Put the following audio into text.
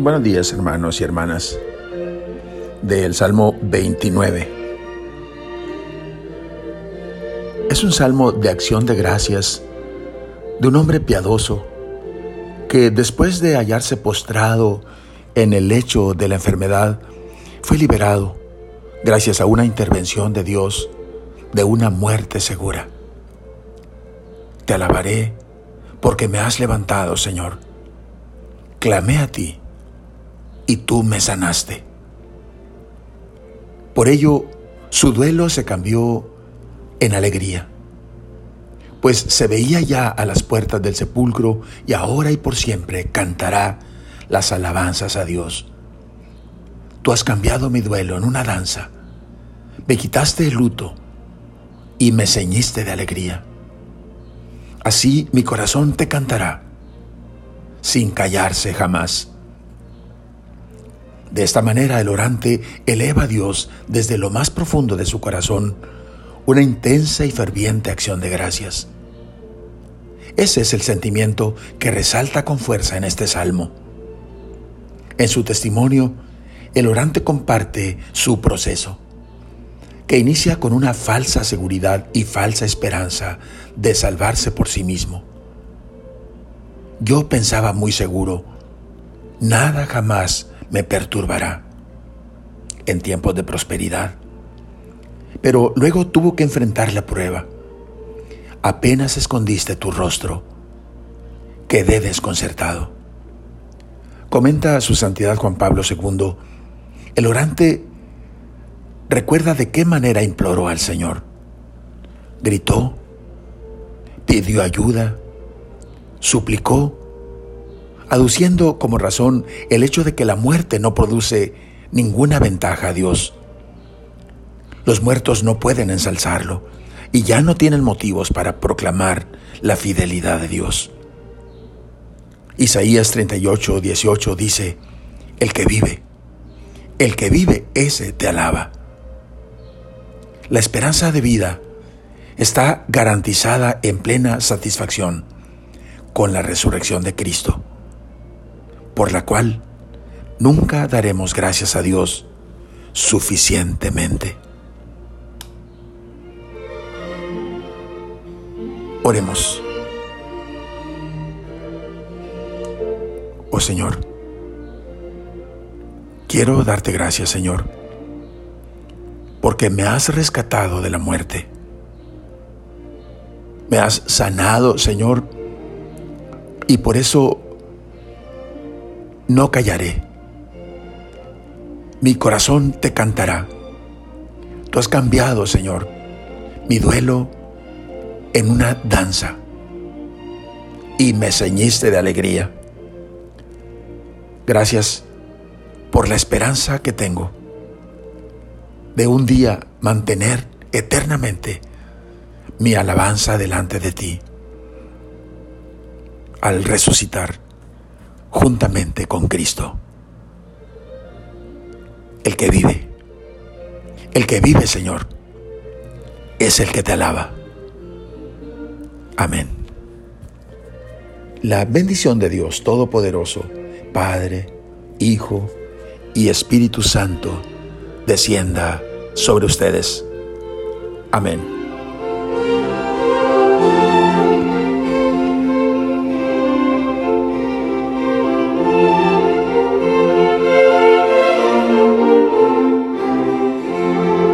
Buenos días hermanos y hermanas del Salmo 29. Es un salmo de acción de gracias de un hombre piadoso que después de hallarse postrado en el lecho de la enfermedad, fue liberado gracias a una intervención de Dios de una muerte segura. Te alabaré porque me has levantado, Señor. Clamé a ti y tú me sanaste. Por ello, su duelo se cambió en alegría, pues se veía ya a las puertas del sepulcro y ahora y por siempre cantará las alabanzas a Dios. Tú has cambiado mi duelo en una danza, me quitaste el luto y me ceñiste de alegría. Así mi corazón te cantará, sin callarse jamás. De esta manera el orante eleva a Dios desde lo más profundo de su corazón una intensa y ferviente acción de gracias. Ese es el sentimiento que resalta con fuerza en este salmo. En su testimonio, el orante comparte su proceso, que inicia con una falsa seguridad y falsa esperanza de salvarse por sí mismo. Yo pensaba muy seguro, nada jamás me perturbará en tiempos de prosperidad. Pero luego tuvo que enfrentar la prueba. Apenas escondiste tu rostro, quedé desconcertado. Comenta su santidad Juan Pablo II, el orante recuerda de qué manera imploró al Señor. Gritó, pidió ayuda, suplicó, aduciendo como razón el hecho de que la muerte no produce ninguna ventaja a Dios. Los muertos no pueden ensalzarlo y ya no tienen motivos para proclamar la fidelidad de Dios. Isaías 38, 18 dice, el que vive, el que vive, ese te alaba. La esperanza de vida está garantizada en plena satisfacción con la resurrección de Cristo por la cual nunca daremos gracias a Dios suficientemente. Oremos. Oh Señor, quiero darte gracias, Señor, porque me has rescatado de la muerte. Me has sanado, Señor, y por eso no callaré. Mi corazón te cantará. Tú has cambiado, Señor, mi duelo en una danza y me ceñiste de alegría. Gracias por la esperanza que tengo de un día mantener eternamente mi alabanza delante de ti al resucitar juntamente con Cristo. El que vive, el que vive, Señor, es el que te alaba. Amén. La bendición de Dios Todopoderoso, Padre, Hijo y Espíritu Santo, descienda sobre ustedes. Amén.